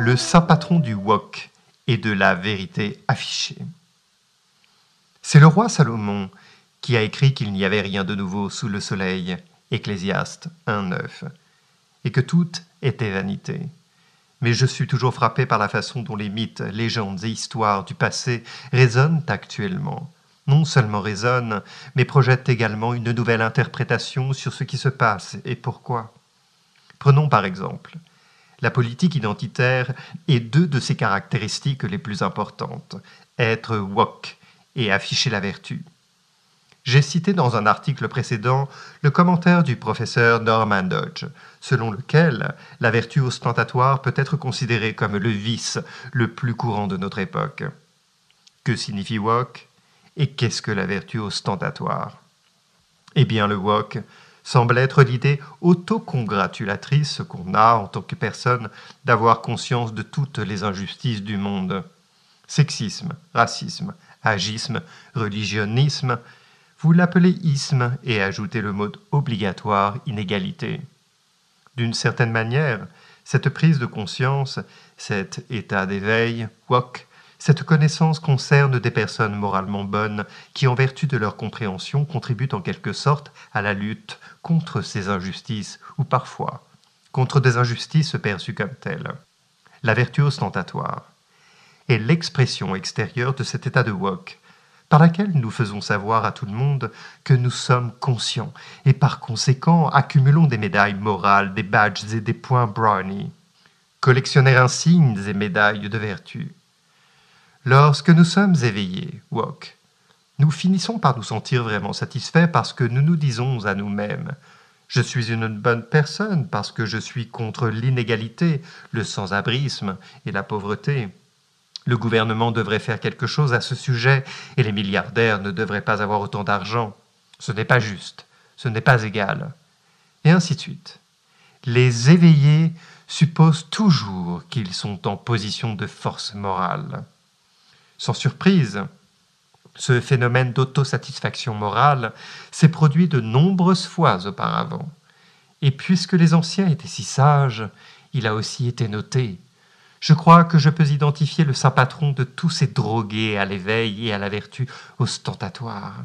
Le saint patron du wok et de la vérité affichée. C'est le roi Salomon qui a écrit qu'il n'y avait rien de nouveau sous le soleil, Ecclésiaste 1.9, et que tout était vanité. Mais je suis toujours frappé par la façon dont les mythes, légendes et histoires du passé résonnent actuellement. Non seulement résonnent, mais projettent également une nouvelle interprétation sur ce qui se passe et pourquoi. Prenons par exemple la politique identitaire est deux de ses caractéristiques les plus importantes, être wok et afficher la vertu. J'ai cité dans un article précédent le commentaire du professeur Norman Dodge, selon lequel la vertu ostentatoire peut être considérée comme le vice le plus courant de notre époque. Que signifie wok et qu'est-ce que la vertu ostentatoire? Eh bien, le wok semble être l'idée autocongratulatrice qu'on a en tant que personne d'avoir conscience de toutes les injustices du monde. Sexisme, racisme, agisme, religionnisme, vous l'appelez isme et ajoutez le mot obligatoire inégalité. D'une certaine manière, cette prise de conscience, cet état d'éveil, wok, cette connaissance concerne des personnes moralement bonnes qui, en vertu de leur compréhension, contribuent en quelque sorte à la lutte contre ces injustices, ou parfois contre des injustices perçues comme telles. La vertu ostentatoire est l'expression extérieure de cet état de wok, par laquelle nous faisons savoir à tout le monde que nous sommes conscients et par conséquent accumulons des médailles morales, des badges et des points brownie. Collectionner insignes et médailles de vertu. Lorsque nous sommes éveillés, wok, nous finissons par nous sentir vraiment satisfaits parce que nous nous disons à nous-mêmes Je suis une bonne personne parce que je suis contre l'inégalité, le sans-abrisme et la pauvreté. Le gouvernement devrait faire quelque chose à ce sujet et les milliardaires ne devraient pas avoir autant d'argent. Ce n'est pas juste, ce n'est pas égal. Et ainsi de suite. Les éveillés supposent toujours qu'ils sont en position de force morale. Sans surprise, ce phénomène d'autosatisfaction morale s'est produit de nombreuses fois auparavant. Et puisque les anciens étaient si sages, il a aussi été noté. Je crois que je peux identifier le saint patron de tous ces drogués à l'éveil et à la vertu ostentatoire.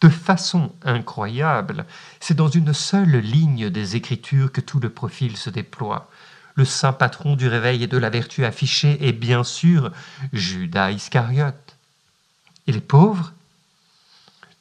De façon incroyable, c'est dans une seule ligne des Écritures que tout le profil se déploie, le saint patron du réveil et de la vertu affichée est bien sûr Judas Iscariote. Et les pauvres?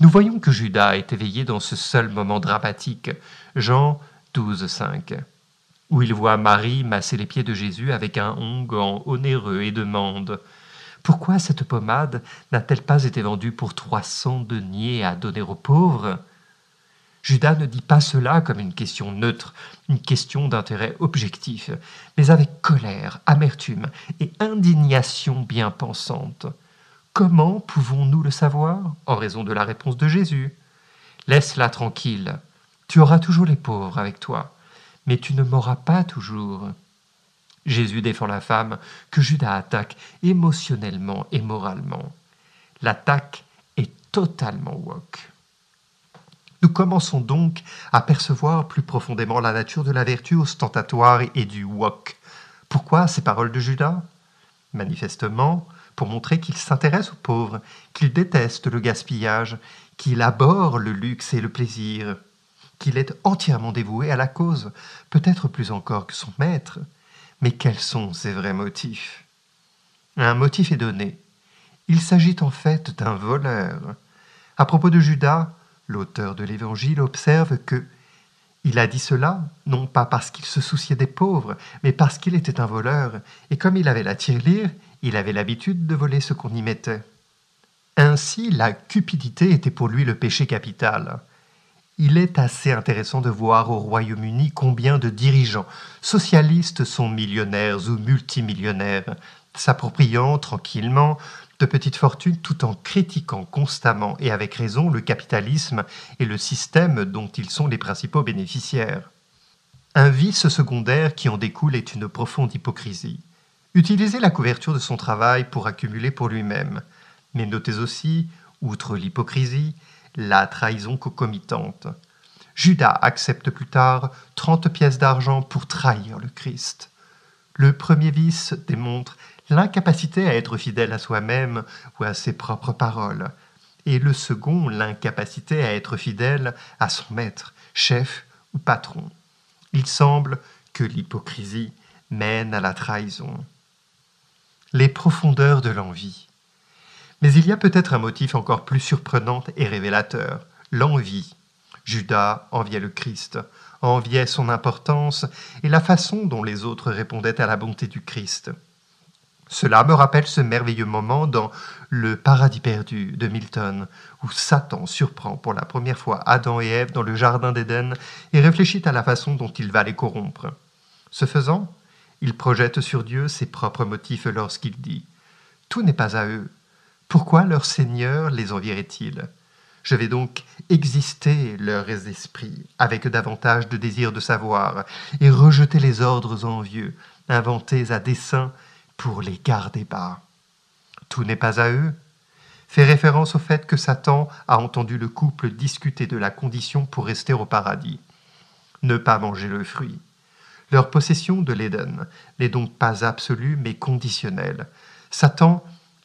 Nous voyons que Judas est éveillé dans ce seul moment dramatique, Jean 12, 5, où il voit Marie masser les pieds de Jésus avec un onguent onéreux et demande Pourquoi cette pommade n'a-t-elle pas été vendue pour trois cents deniers à donner aux pauvres? Judas ne dit pas cela comme une question neutre, une question d'intérêt objectif, mais avec colère, amertume et indignation bien pensante. Comment pouvons-nous le savoir? En raison de la réponse de Jésus. Laisse-la tranquille. Tu auras toujours les pauvres avec toi, mais tu ne m'auras pas toujours. Jésus défend la femme que Judas attaque émotionnellement et moralement. L'attaque est totalement woke. Nous commençons donc à percevoir plus profondément la nature de la vertu ostentatoire et du wok. Pourquoi ces paroles de Judas? Manifestement, pour montrer qu'il s'intéresse aux pauvres, qu'il déteste le gaspillage, qu'il abhorre le luxe et le plaisir, qu'il est entièrement dévoué à la cause, peut-être plus encore que son maître. Mais quels sont ses vrais motifs? Un motif est donné. Il s'agit en fait d'un voleur. À propos de Judas, L'auteur de l'Évangile observe que il a dit cela non pas parce qu'il se souciait des pauvres, mais parce qu'il était un voleur, et comme il avait la tirelire, il avait l'habitude de voler ce qu'on y mettait. Ainsi, la cupidité était pour lui le péché capital. Il est assez intéressant de voir au Royaume-Uni combien de dirigeants socialistes sont millionnaires ou multimillionnaires, s'appropriant tranquillement de petites fortunes tout en critiquant constamment et avec raison le capitalisme et le système dont ils sont les principaux bénéficiaires. Un vice secondaire qui en découle est une profonde hypocrisie. Utiliser la couverture de son travail pour accumuler pour lui-même. Mais notez aussi, outre l'hypocrisie, la trahison concomitante. Judas accepte plus tard 30 pièces d'argent pour trahir le Christ. Le premier vice démontre l'incapacité à être fidèle à soi-même ou à ses propres paroles, et le second l'incapacité à être fidèle à son maître, chef ou patron. Il semble que l'hypocrisie mène à la trahison. Les profondeurs de l'envie. Mais il y a peut-être un motif encore plus surprenant et révélateur, l'envie. Judas enviait le Christ, enviait son importance et la façon dont les autres répondaient à la bonté du Christ. Cela me rappelle ce merveilleux moment dans Le Paradis perdu de Milton, où Satan surprend pour la première fois Adam et Ève dans le Jardin d'Éden et réfléchit à la façon dont il va les corrompre. Ce faisant, il projette sur Dieu ses propres motifs lorsqu'il dit ⁇ Tout n'est pas à eux, pourquoi leur Seigneur les envierait-il? Je vais donc exister leurs esprits avec davantage de désir de savoir et rejeter les ordres envieux, inventés à dessein pour les garder bas. Tout n'est pas à eux fait référence au fait que Satan a entendu le couple discuter de la condition pour rester au paradis. Ne pas manger le fruit. Leur possession de l'Éden n'est donc pas absolue mais conditionnelle. Satan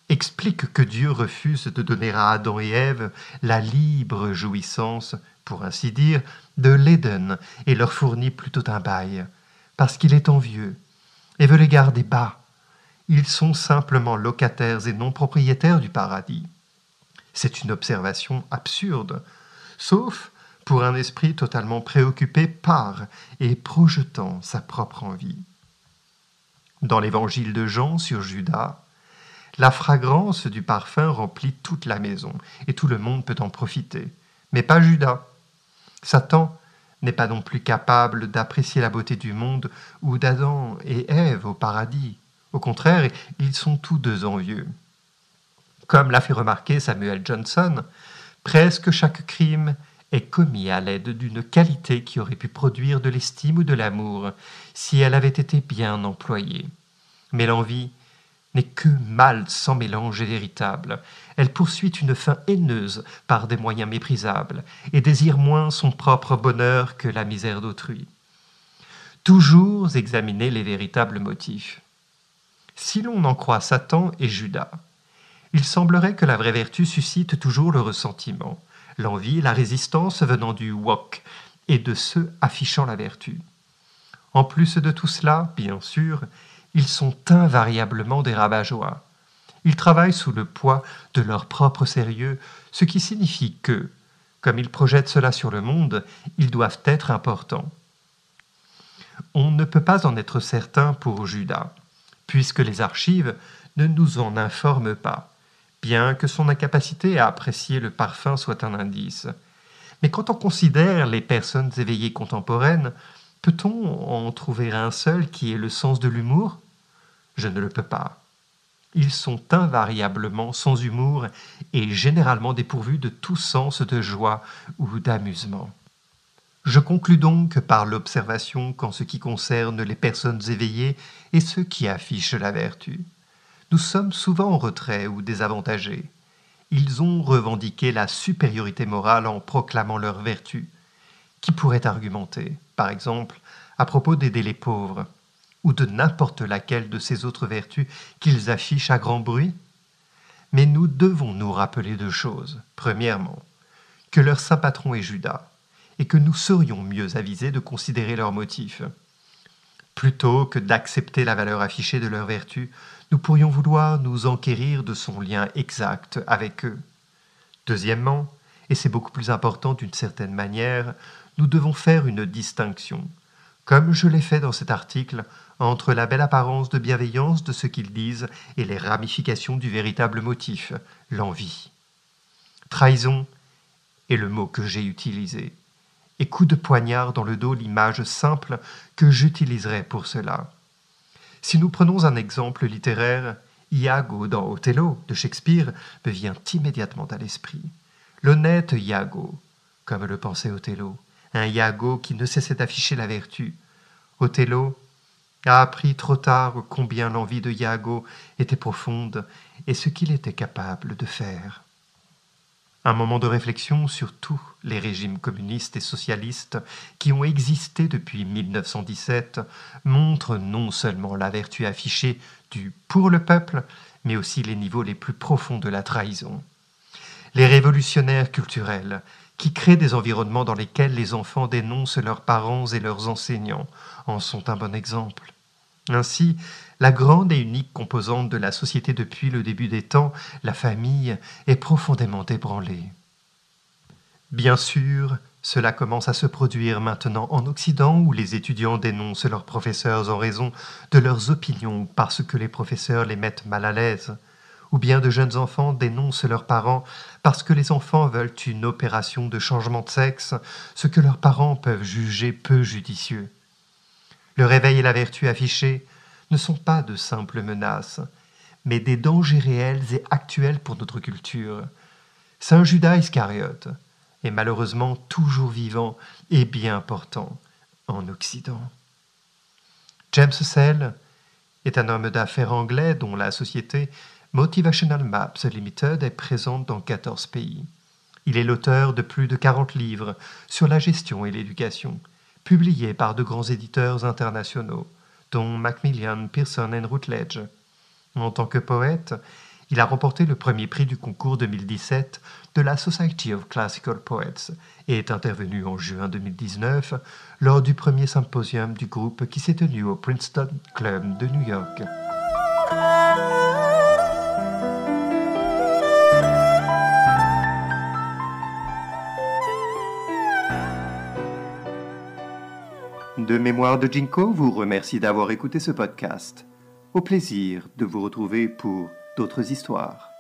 explique que Dieu refuse de donner à Adam et Ève la libre jouissance, pour ainsi dire, de l'Éden et leur fournit plutôt un bail, parce qu'il est envieux et veut les garder bas. Ils sont simplement locataires et non propriétaires du paradis. C'est une observation absurde, sauf pour un esprit totalement préoccupé par et projetant sa propre envie. Dans l'évangile de Jean sur Judas, la fragrance du parfum remplit toute la maison, et tout le monde peut en profiter. Mais pas Judas. Satan n'est pas non plus capable d'apprécier la beauté du monde ou d'Adam et Ève au paradis. Au contraire, ils sont tous deux envieux. Comme l'a fait remarquer Samuel Johnson, presque chaque crime est commis à l'aide d'une qualité qui aurait pu produire de l'estime ou de l'amour si elle avait été bien employée. Mais l'envie n'est que mal sans mélange et véritable. Elle poursuit une fin haineuse par des moyens méprisables, et désire moins son propre bonheur que la misère d'autrui. Toujours examiner les véritables motifs. Si l'on en croit Satan et Judas, il semblerait que la vraie vertu suscite toujours le ressentiment, l'envie la résistance venant du wok et de ceux affichant la vertu. En plus de tout cela, bien sûr, ils sont invariablement des rabat Ils travaillent sous le poids de leur propre sérieux, ce qui signifie que, comme ils projettent cela sur le monde, ils doivent être importants. On ne peut pas en être certain pour Judas, puisque les archives ne nous en informent pas, bien que son incapacité à apprécier le parfum soit un indice. Mais quand on considère les personnes éveillées contemporaines, peut-on en trouver un seul qui ait le sens de l'humour? Je ne le peux pas. Ils sont invariablement sans humour et généralement dépourvus de tout sens de joie ou d'amusement. Je conclus donc par l'observation qu'en ce qui concerne les personnes éveillées et ceux qui affichent la vertu, nous sommes souvent en retrait ou désavantagés. Ils ont revendiqué la supériorité morale en proclamant leur vertu. Qui pourrait argumenter, par exemple, à propos des délais pauvres ou de n'importe laquelle de ces autres vertus qu'ils affichent à grand bruit Mais nous devons nous rappeler deux choses. Premièrement, que leur saint patron est Judas, et que nous serions mieux avisés de considérer leurs motifs. Plutôt que d'accepter la valeur affichée de leurs vertus, nous pourrions vouloir nous enquérir de son lien exact avec eux. Deuxièmement, et c'est beaucoup plus important d'une certaine manière, nous devons faire une distinction, comme je l'ai fait dans cet article, entre la belle apparence de bienveillance de ce qu'ils disent et les ramifications du véritable motif, l'envie. Trahison est le mot que j'ai utilisé, et coup de poignard dans le dos l'image simple que j'utiliserai pour cela. Si nous prenons un exemple littéraire, Iago dans Othello de Shakespeare me vient immédiatement à l'esprit. L'honnête Iago, comme le pensait Othello, un Iago qui ne cessait d'afficher la vertu. Othello a appris trop tard combien l'envie de Iago était profonde et ce qu'il était capable de faire. Un moment de réflexion sur tous les régimes communistes et socialistes qui ont existé depuis 1917 montre non seulement la vertu affichée du pour le peuple, mais aussi les niveaux les plus profonds de la trahison. Les révolutionnaires culturels, qui créent des environnements dans lesquels les enfants dénoncent leurs parents et leurs enseignants, en sont un bon exemple. Ainsi, la grande et unique composante de la société depuis le début des temps, la famille, est profondément ébranlée. Bien sûr, cela commence à se produire maintenant en Occident où les étudiants dénoncent leurs professeurs en raison de leurs opinions parce que les professeurs les mettent mal à l'aise, ou bien de jeunes enfants dénoncent leurs parents parce que les enfants veulent une opération de changement de sexe, ce que leurs parents peuvent juger peu judicieux. Le réveil et la vertu affichés ne sont pas de simples menaces, mais des dangers réels et actuels pour notre culture. Saint Judas Iscariote est malheureusement toujours vivant et bien portant en Occident. James Sell est un homme d'affaires anglais dont la société Motivational Maps Limited est présente dans 14 pays. Il est l'auteur de plus de 40 livres sur la gestion et l'éducation, publiés par de grands éditeurs internationaux, dont Macmillan, Pearson et Routledge. En tant que poète, il a remporté le premier prix du concours 2017 de la Society of Classical Poets et est intervenu en juin 2019 lors du premier symposium du groupe qui s'est tenu au Princeton Club de New York. De Mémoire de Jinko vous remercie d'avoir écouté ce podcast. Au plaisir de vous retrouver pour d'autres histoires.